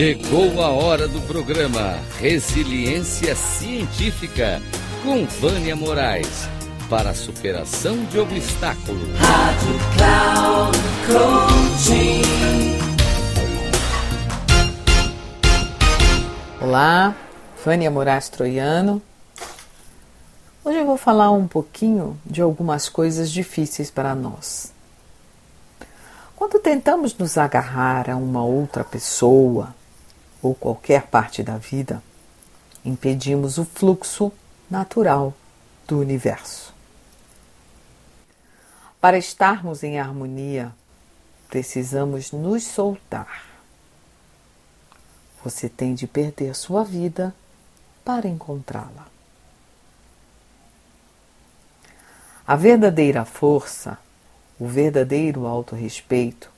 Chegou a hora do programa Resiliência Científica com Vânia Moraes para a superação de obstáculos. Rádio Cloud Coaching. Olá, Vânia Moraes Troiano. Hoje eu vou falar um pouquinho de algumas coisas difíceis para nós. Quando tentamos nos agarrar a uma outra pessoa ou qualquer parte da vida, impedimos o fluxo natural do universo. Para estarmos em harmonia, precisamos nos soltar. Você tem de perder sua vida para encontrá-la. A verdadeira força o verdadeiro autorrespeito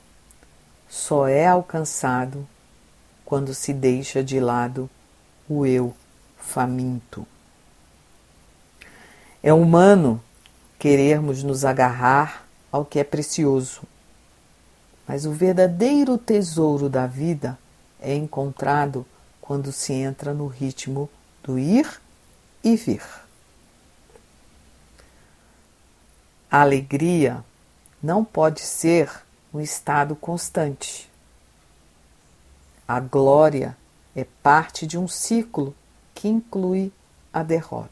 só é alcançado quando se deixa de lado o eu faminto. É humano querermos nos agarrar ao que é precioso, mas o verdadeiro tesouro da vida é encontrado quando se entra no ritmo do ir e vir. A alegria não pode ser um estado constante. A glória é parte de um ciclo que inclui a derrota.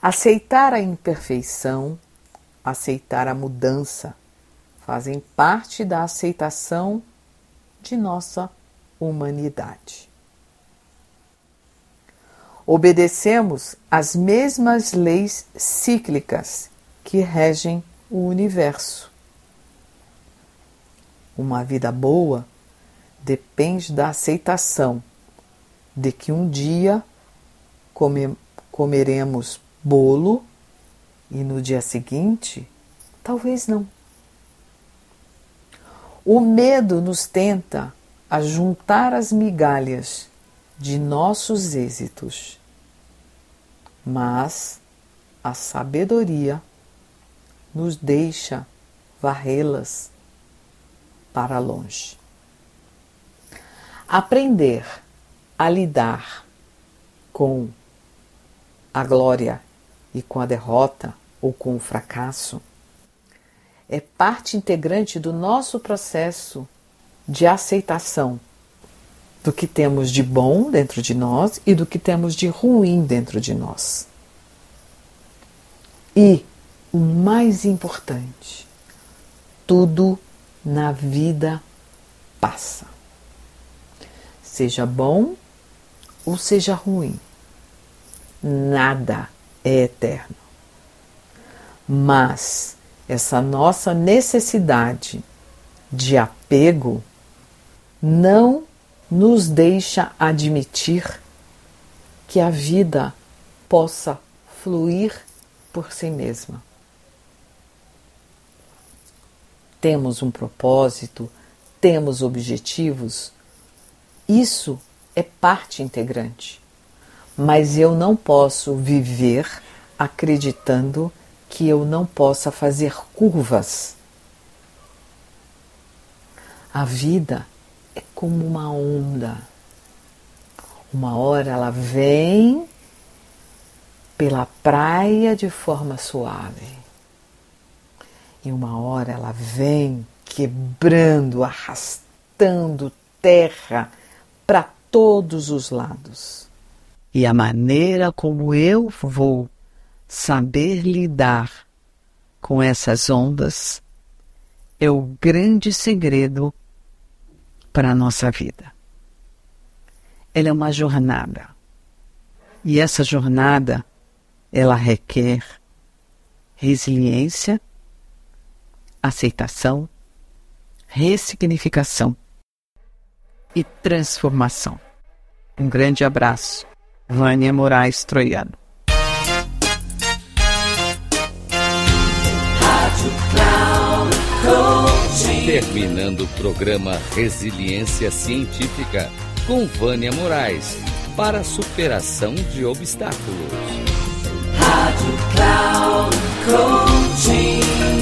Aceitar a imperfeição, aceitar a mudança, fazem parte da aceitação de nossa humanidade. Obedecemos às mesmas leis cíclicas que regem o universo. Uma vida boa depende da aceitação de que um dia come, comeremos bolo e no dia seguinte, talvez não. O medo nos tenta a juntar as migalhas de nossos êxitos, mas a sabedoria nos deixa varrê-las para longe. Aprender a lidar com a glória e com a derrota ou com o fracasso é parte integrante do nosso processo de aceitação do que temos de bom dentro de nós e do que temos de ruim dentro de nós. E o mais importante: tudo na vida passa. Seja bom ou seja ruim, nada é eterno. Mas essa nossa necessidade de apego não nos deixa admitir que a vida possa fluir por si mesma. Temos um propósito, temos objetivos, isso é parte integrante. Mas eu não posso viver acreditando que eu não possa fazer curvas. A vida é como uma onda. Uma hora ela vem pela praia de forma suave e uma hora ela vem quebrando, arrastando terra para todos os lados. E a maneira como eu vou saber lidar com essas ondas é o grande segredo para a nossa vida. Ela é uma jornada. E essa jornada, ela requer resiliência aceitação, ressignificação e transformação. Um grande abraço. Vânia Moraes Troiano. Terminando o programa Resiliência Científica com Vânia Moraes para a superação de obstáculos. Rádio Cloud Coaching.